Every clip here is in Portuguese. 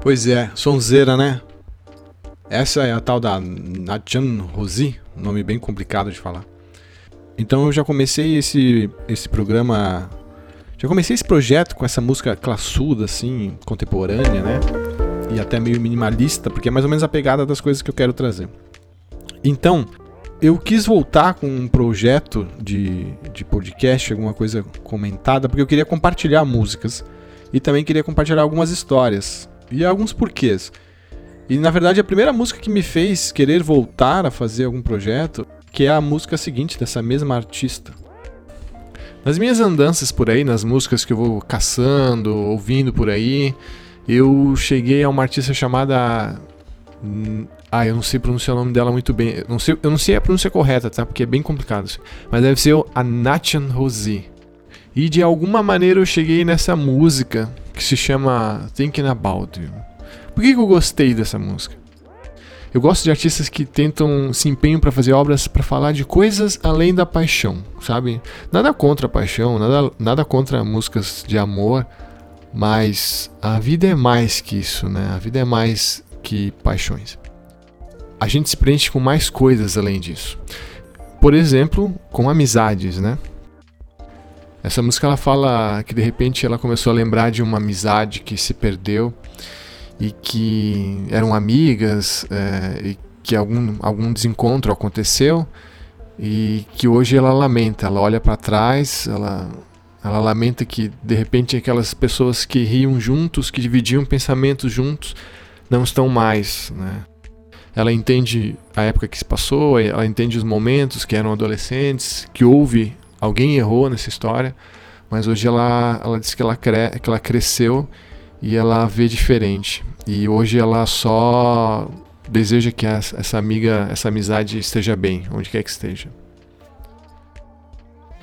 Pois é, sonzeira, né? Essa é a tal da Nathan Rosi, nome bem complicado de falar. Então eu já comecei esse, esse programa. Já comecei esse projeto com essa música classuda, assim, contemporânea, né? E até meio minimalista, porque é mais ou menos a pegada das coisas que eu quero trazer. Então, eu quis voltar com um projeto de, de podcast, alguma coisa comentada, porque eu queria compartilhar músicas e também queria compartilhar algumas histórias e alguns porquês. E na verdade a primeira música que me fez querer voltar a fazer algum projeto, que é a música seguinte dessa mesma artista. Nas minhas andanças por aí, nas músicas que eu vou caçando, ouvindo por aí, eu cheguei a uma artista chamada ah, eu não sei pronunciar o nome dela muito bem. Eu não sei, eu não sei a pronúncia correta, tá? Porque é bem complicado. Mas deve ser a Nathan Rosie. E de alguma maneira eu cheguei nessa música que se chama Thinking About You. Por que, que eu gostei dessa música? Eu gosto de artistas que tentam se empenham para fazer obras para falar de coisas além da paixão, sabe? Nada contra a paixão, nada, nada contra músicas de amor, mas a vida é mais que isso, né? A vida é mais que paixões. A gente se preenche com mais coisas além disso. Por exemplo, com amizades, né? Essa música ela fala que de repente ela começou a lembrar de uma amizade que se perdeu e que eram amigas é, e que algum, algum desencontro aconteceu e que hoje ela lamenta, ela olha para trás, ela, ela lamenta que de repente aquelas pessoas que riam juntos, que dividiam pensamentos juntos, não estão mais, né? Ela entende a época que se passou, ela entende os momentos que eram adolescentes, que houve alguém errou nessa história, mas hoje ela, ela diz que ela, cre que ela cresceu e ela vê diferente. E hoje ela só deseja que essa amiga, essa amizade esteja bem, onde quer que esteja.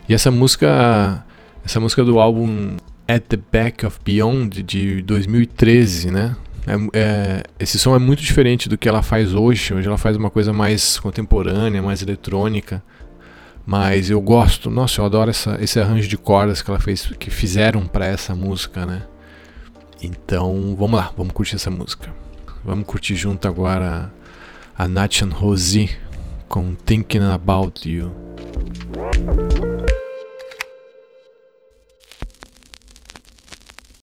E essa música, essa música do álbum At the Back of Beyond de 2013, né? É, é, esse som é muito diferente do que ela faz hoje. Hoje ela faz uma coisa mais contemporânea, mais eletrônica. Mas eu gosto, nossa, eu adoro essa, esse arranjo de cordas que ela fez, que fizeram para essa música, né? Então, vamos lá, vamos curtir essa música. Vamos curtir junto agora a Nathan Rosie com Thinking About You.